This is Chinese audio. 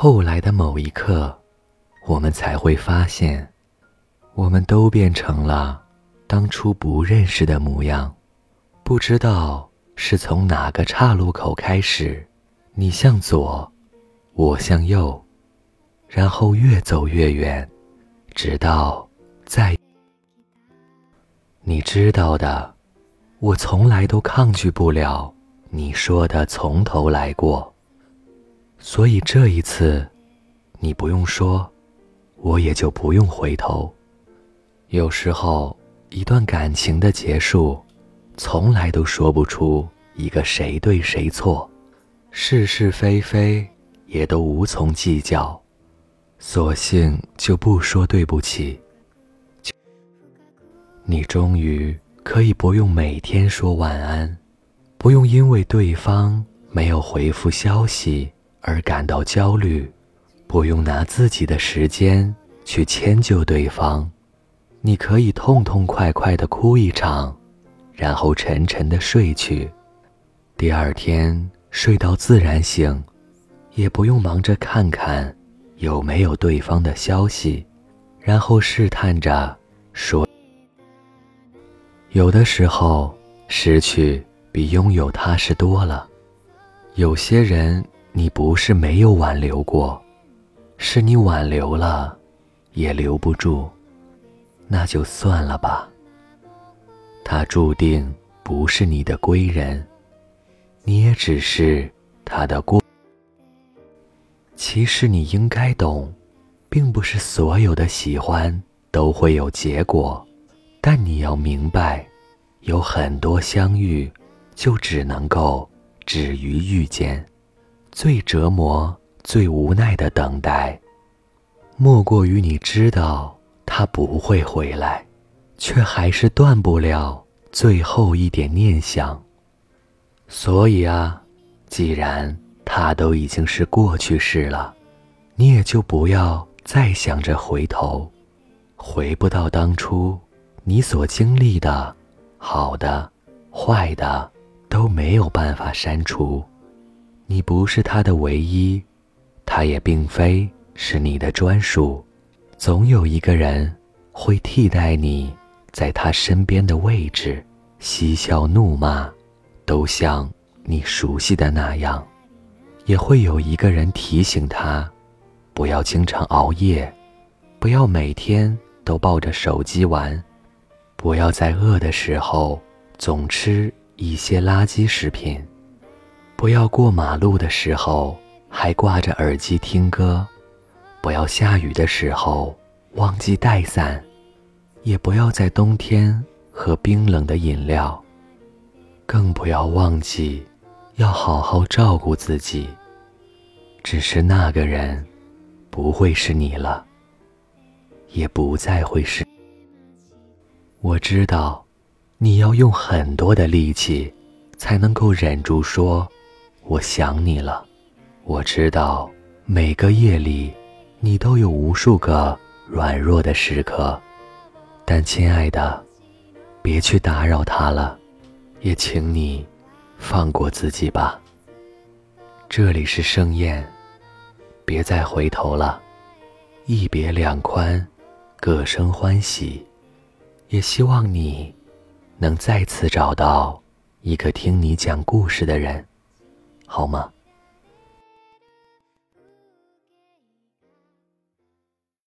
后来的某一刻，我们才会发现，我们都变成了当初不认识的模样。不知道是从哪个岔路口开始，你向左，我向右，然后越走越远，直到再。你知道的，我从来都抗拒不了你说的从头来过。所以这一次，你不用说，我也就不用回头。有时候，一段感情的结束，从来都说不出一个谁对谁错，是是非非也都无从计较，索性就不说对不起。你终于可以不用每天说晚安，不用因为对方没有回复消息。而感到焦虑，不用拿自己的时间去迁就对方，你可以痛痛快快的哭一场，然后沉沉的睡去，第二天睡到自然醒，也不用忙着看看有没有对方的消息，然后试探着说。有的时候，失去比拥有踏实多了，有些人。你不是没有挽留过，是你挽留了，也留不住，那就算了吧。他注定不是你的归人，你也只是他的过。其实你应该懂，并不是所有的喜欢都会有结果，但你要明白，有很多相遇，就只能够止于遇见。最折磨、最无奈的等待，莫过于你知道他不会回来，却还是断不了最后一点念想。所以啊，既然他都已经是过去式了，你也就不要再想着回头，回不到当初你所经历的，好的、坏的都没有办法删除。你不是他的唯一，他也并非是你的专属，总有一个人会替代你在他身边的位置，嬉笑怒骂，都像你熟悉的那样，也会有一个人提醒他，不要经常熬夜，不要每天都抱着手机玩，不要在饿的时候总吃一些垃圾食品。不要过马路的时候还挂着耳机听歌，不要下雨的时候忘记带伞，也不要在冬天喝冰冷的饮料。更不要忘记要好好照顾自己。只是那个人不会是你了，也不再会是。我知道，你要用很多的力气才能够忍住说。我想你了，我知道每个夜里，你都有无数个软弱的时刻，但亲爱的，别去打扰他了，也请你放过自己吧。这里是盛宴，别再回头了，一别两宽，各生欢喜，也希望你能再次找到一个听你讲故事的人。好吗？